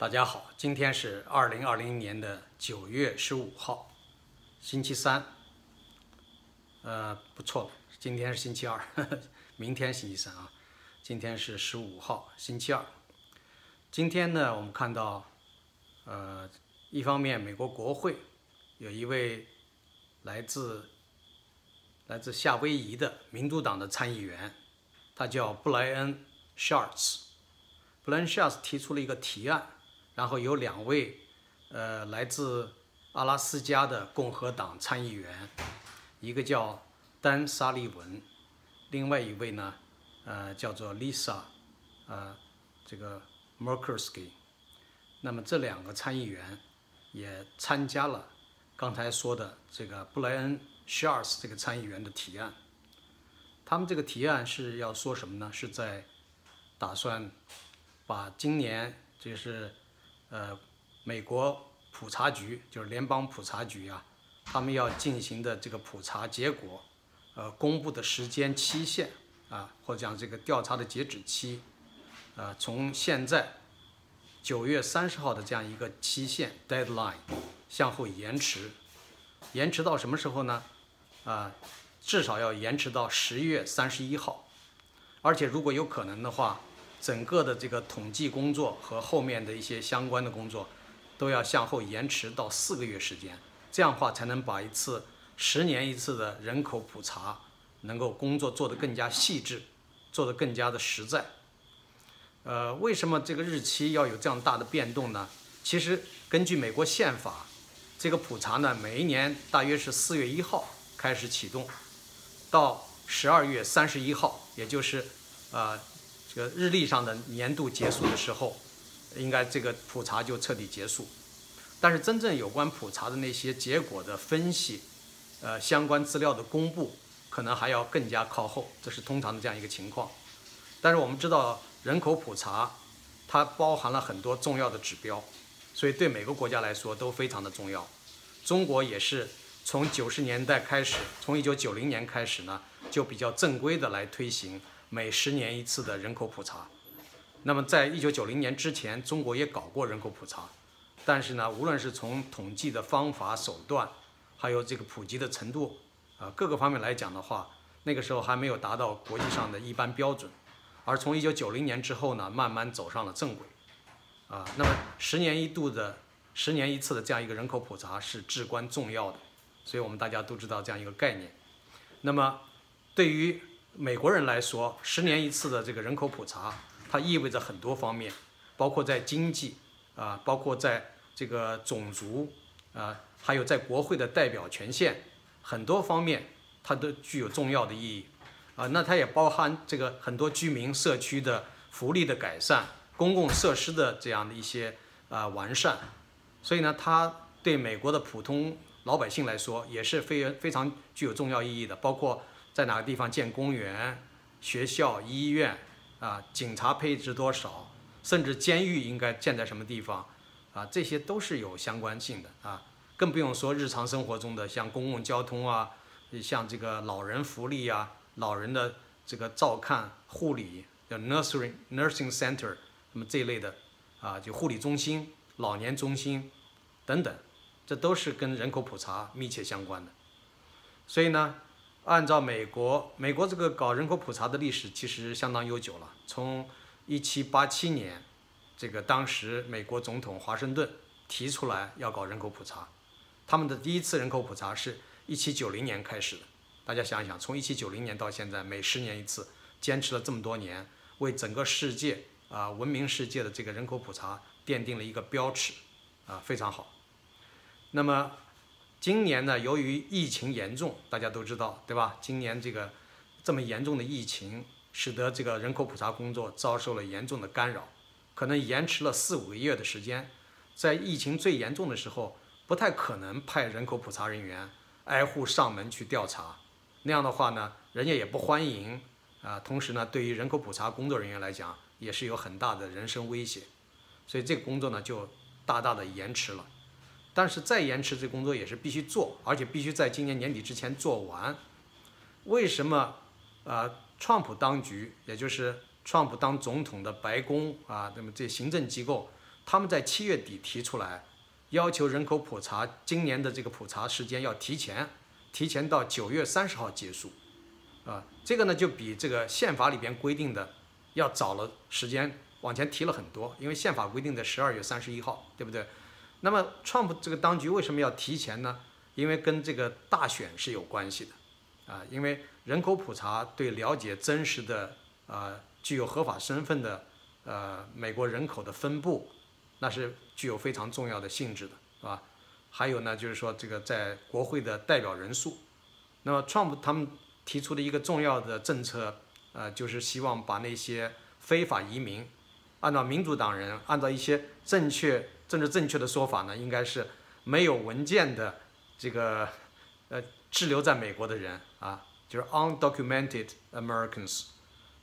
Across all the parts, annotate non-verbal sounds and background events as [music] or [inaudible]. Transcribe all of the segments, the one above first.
大家好，今天是二零二零年的九月十五号，星期三。呃，不错，今天是星期二，呵 [laughs] 呵明天星期三啊。今天是十五号，星期二。今天呢，我们看到，呃，一方面美国国会有一位来自来自夏威夷的民主党的参议员，他叫布莱恩· ·Sharts。布莱恩· ·Sharts 提出了一个提案。然后有两位，呃，来自阿拉斯加的共和党参议员，一个叫丹·沙利文，另外一位呢，呃，叫做 Lisa，呃，这个 Murkowski。那么这两个参议员也参加了刚才说的这个布莱恩·肖尔斯这个参议员的提案。他们这个提案是要说什么呢？是在打算把今年就是。呃，美国普查局就是联邦普查局啊，他们要进行的这个普查结果，呃，公布的时间期限啊，或者讲这个调查的截止期，呃，从现在九月三十号的这样一个期限 deadline 向后延迟，延迟到什么时候呢？啊，至少要延迟到十月三十一号，而且如果有可能的话。整个的这个统计工作和后面的一些相关的工作，都要向后延迟到四个月时间，这样的话才能把一次十年一次的人口普查能够工作做得更加细致，做得更加的实在。呃，为什么这个日期要有这样大的变动呢？其实根据美国宪法，这个普查呢，每一年大约是四月一号开始启动，到十二月三十一号，也就是呃。这个日历上的年度结束的时候，应该这个普查就彻底结束。但是真正有关普查的那些结果的分析，呃，相关资料的公布，可能还要更加靠后。这是通常的这样一个情况。但是我们知道，人口普查它包含了很多重要的指标，所以对每个国家来说都非常的重要。中国也是从九十年代开始，从一九九零年开始呢，就比较正规的来推行。每十年一次的人口普查，那么在一九九零年之前，中国也搞过人口普查，但是呢，无论是从统计的方法手段，还有这个普及的程度，啊各个方面来讲的话，那个时候还没有达到国际上的一般标准。而从一九九零年之后呢，慢慢走上了正轨，啊，那么十年一度的、十年一次的这样一个人口普查是至关重要的，所以我们大家都知道这样一个概念。那么对于美国人来说，十年一次的这个人口普查，它意味着很多方面，包括在经济啊，包括在这个种族啊，还有在国会的代表权限，很多方面它都具有重要的意义啊。那它也包含这个很多居民社区的福利的改善、公共设施的这样的一些啊完善，所以呢，它对美国的普通老百姓来说也是非非常具有重要意义的，包括。在哪个地方建公园、学校、医院啊？警察配置多少？甚至监狱应该建在什么地方？啊，这些都是有相关性的啊。更不用说日常生活中的像公共交通啊，像这个老人福利啊、老人的这个照看、护理，叫 nursery nursing center，那么这一类的啊，就护理中心、老年中心等等，这都是跟人口普查密切相关的。所以呢。按照美国，美国这个搞人口普查的历史其实相当悠久了。从一七八七年，这个当时美国总统华盛顿提出来要搞人口普查，他们的第一次人口普查是一七九零年开始的。大家想想，从一七九零年到现在，每十年一次，坚持了这么多年，为整个世界啊文明世界的这个人口普查奠定了一个标尺，啊非常好。那么。今年呢，由于疫情严重，大家都知道，对吧？今年这个这么严重的疫情，使得这个人口普查工作遭受了严重的干扰，可能延迟了四五个月的时间。在疫情最严重的时候，不太可能派人口普查人员挨户上门去调查，那样的话呢，人家也不欢迎啊。同时呢，对于人口普查工作人员来讲，也是有很大的人身威胁，所以这个工作呢，就大大的延迟了。但是再延迟，这工作也是必须做，而且必须在今年年底之前做完。为什么？呃，川普当局，也就是川普当总统的白宫啊，那么这行政机构他们在七月底提出来，要求人口普查今年的这个普查时间要提前，提前到九月三十号结束，啊，这个呢就比这个宪法里边规定的要早了时间往前提了很多，因为宪法规定的十二月三十一号，对不对？那么，Trump 这个当局为什么要提前呢？因为跟这个大选是有关系的，啊，因为人口普查对了解真实的啊具有合法身份的呃美国人口的分布，那是具有非常重要的性质的，是吧？还有呢，就是说这个在国会的代表人数，那么 Trump 他们提出的一个重要的政策，呃，就是希望把那些非法移民，按照民主党人按照一些正确。政治正确的说法呢，应该是没有文件的这个呃滞留在美国的人啊，就是 undocumented Americans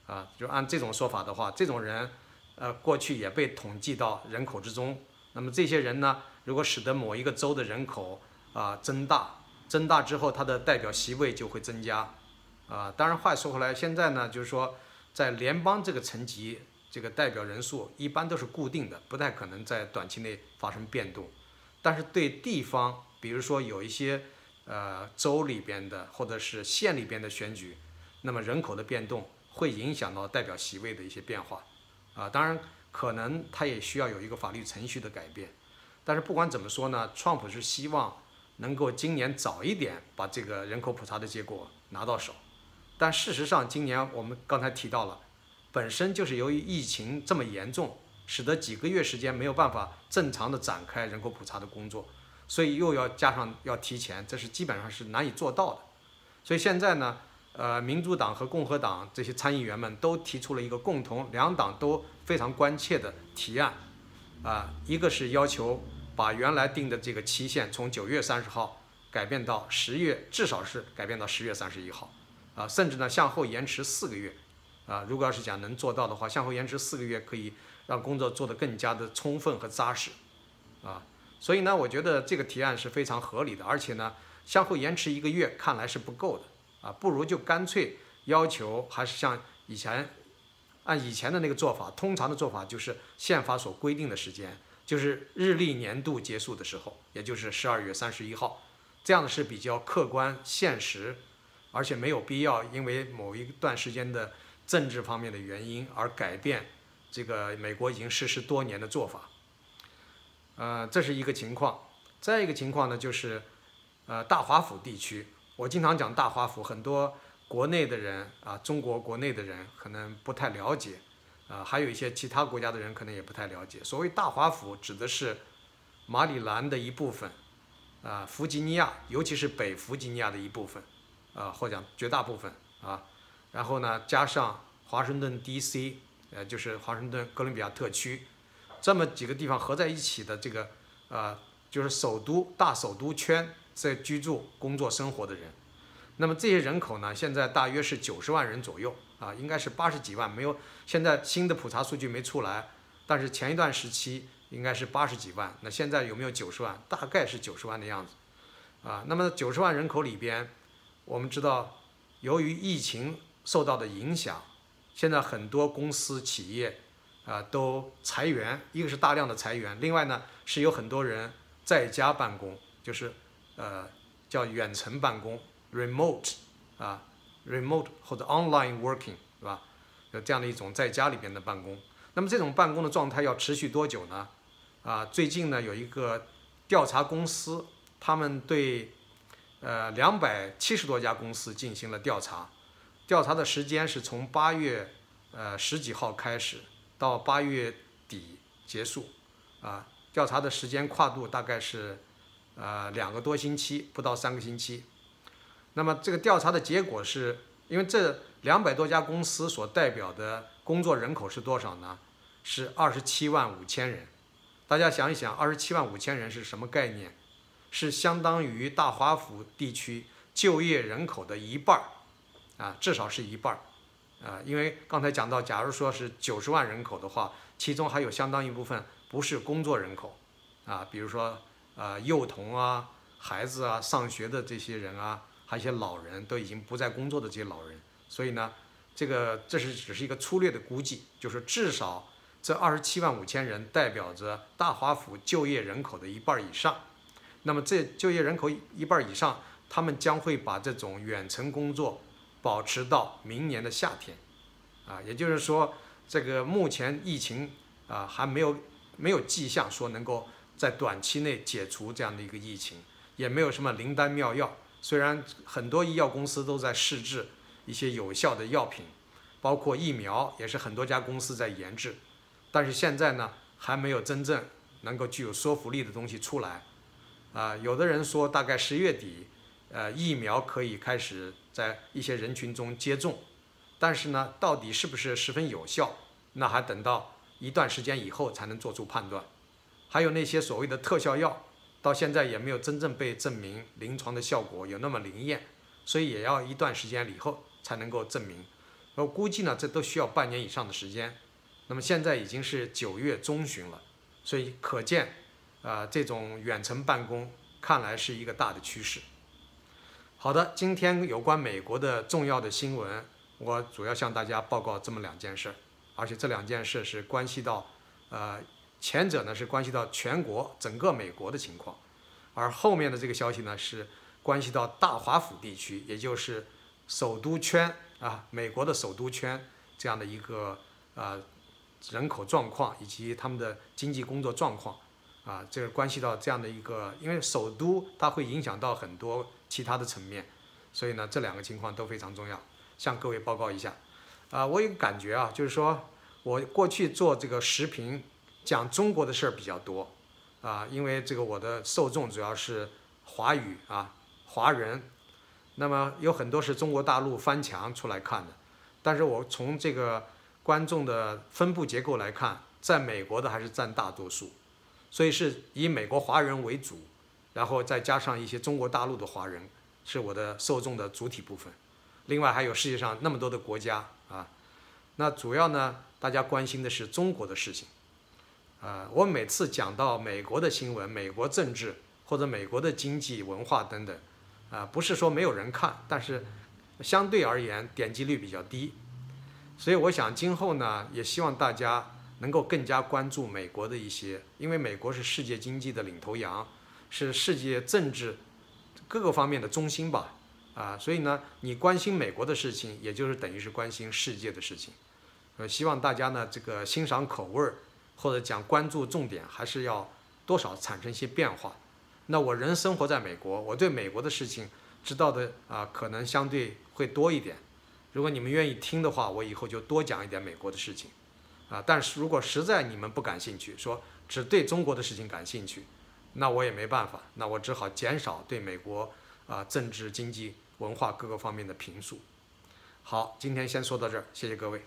啊，就按这种说法的话，这种人呃过去也被统计到人口之中。那么这些人呢，如果使得某一个州的人口啊增大，增大之后，他的代表席位就会增加啊。当然话说回来，现在呢，就是说在联邦这个层级。这个代表人数一般都是固定的，不太可能在短期内发生变动。但是对地方，比如说有一些呃州里边的或者是县里边的选举，那么人口的变动会影响到代表席位的一些变化啊。当然，可能它也需要有一个法律程序的改变。但是不管怎么说呢川普是希望能够今年早一点把这个人口普查的结果拿到手。但事实上，今年我们刚才提到了。本身就是由于疫情这么严重，使得几个月时间没有办法正常的展开人口普查的工作，所以又要加上要提前，这是基本上是难以做到的。所以现在呢，呃，民主党和共和党这些参议员们都提出了一个共同，两党都非常关切的提案，啊，一个是要求把原来定的这个期限从九月三十号改变到十月，至少是改变到十月三十一号，啊，甚至呢向后延迟四个月。啊，如果要是讲能做到的话，向后延迟四个月，可以让工作做得更加的充分和扎实，啊，所以呢，我觉得这个提案是非常合理的，而且呢，向后延迟一个月看来是不够的，啊，不如就干脆要求还是像以前，按以前的那个做法，通常的做法就是宪法所规定的时间，就是日历年度结束的时候，也就是十二月三十一号，这样的是比较客观现实，而且没有必要因为某一段时间的。政治方面的原因而改变这个美国已经实施多年的做法，呃，这是一个情况。再一个情况呢，就是呃大华府地区，我经常讲大华府，很多国内的人啊，中国国内的人可能不太了解，啊，还有一些其他国家的人可能也不太了解。所谓大华府指的是马里兰的一部分，啊，弗吉尼亚，尤其是北弗吉尼亚的一部分，啊，或者绝大部分啊。然后呢，加上华盛顿 D.C.，呃，就是华盛顿哥伦比亚特区，这么几个地方合在一起的这个，呃，就是首都大首都圈在居住、工作、生活的人。那么这些人口呢，现在大约是九十万人左右，啊，应该是八十几万，没有现在新的普查数据没出来，但是前一段时期应该是八十几万。那现在有没有九十万？大概是九十万的样子，啊，那么九十万人口里边，我们知道，由于疫情。受到的影响，现在很多公司企业啊都裁员，一个是大量的裁员，另外呢是有很多人在家办公，就是呃叫远程办公 （remote） 啊，remote 或者 online working 是吧？有这样的一种在家里边的办公。那么这种办公的状态要持续多久呢？啊，最近呢有一个调查公司，他们对呃两百七十多家公司进行了调查。调查的时间是从八月，呃十几号开始，到八月底结束，啊，调查的时间跨度大概是，呃两个多星期，不到三个星期。那么这个调查的结果是，因为这两百多家公司所代表的工作人口是多少呢？是二十七万五千人。大家想一想，二十七万五千人是什么概念？是相当于大华府地区就业人口的一半儿。啊，至少是一半儿，啊，因为刚才讲到，假如说是九十万人口的话，其中还有相当一部分不是工作人口，啊，比如说呃幼童啊、孩子啊、上学的这些人啊，还有一些老人都已经不在工作的这些老人，所以呢，这个这是只是一个粗略的估计，就是至少这二十七万五千人代表着大华府就业人口的一半以上。那么这就业人口一半以上，他们将会把这种远程工作保持到明年的夏天。啊，也就是说，这个目前疫情啊还没有没有迹象说能够在短期内解除这样的一个疫情，也没有什么灵丹妙药。虽然很多医药公司都在试制一些有效的药品，包括疫苗也是很多家公司在研制，但是现在呢还没有真正能够具有说服力的东西出来。啊，有的人说大概十月底，呃，疫苗可以开始在一些人群中接种，但是呢，到底是不是十分有效，那还等到一段时间以后才能做出判断。还有那些所谓的特效药。到现在也没有真正被证明临床的效果有那么灵验，所以也要一段时间以后才能够证明。我估计呢，这都需要半年以上的时间。那么现在已经是九月中旬了，所以可见，啊，这种远程办公看来是一个大的趋势。好的，今天有关美国的重要的新闻，我主要向大家报告这么两件事，而且这两件事是关系到，呃。前者呢是关系到全国整个美国的情况，而后面的这个消息呢是关系到大华府地区，也就是首都圈啊，美国的首都圈这样的一个呃人口状况以及他们的经济工作状况啊，这个关系到这样的一个，因为首都它会影响到很多其他的层面，所以呢这两个情况都非常重要，向各位报告一下。啊，我有个感觉啊，就是说我过去做这个视频。讲中国的事儿比较多，啊，因为这个我的受众主要是华语啊，华人，那么有很多是中国大陆翻墙出来看的，但是我从这个观众的分布结构来看，在美国的还是占大多数，所以是以美国华人为主，然后再加上一些中国大陆的华人是我的受众的主体部分，另外还有世界上那么多的国家啊，那主要呢，大家关心的是中国的事情。啊，我每次讲到美国的新闻、美国政治或者美国的经济、文化等等，啊，不是说没有人看，但是相对而言点击率比较低。所以我想今后呢，也希望大家能够更加关注美国的一些，因为美国是世界经济的领头羊，是世界政治各个方面的中心吧。啊，所以呢，你关心美国的事情，也就是等于是关心世界的事情。呃，希望大家呢，这个欣赏口味儿。或者讲关注重点，还是要多少产生一些变化。那我人生活在美国，我对美国的事情知道的啊，可能相对会多一点。如果你们愿意听的话，我以后就多讲一点美国的事情。啊，但是如果实在你们不感兴趣，说只对中国的事情感兴趣，那我也没办法，那我只好减少对美国啊政治、经济、文化各个方面的评述。好，今天先说到这儿，谢谢各位。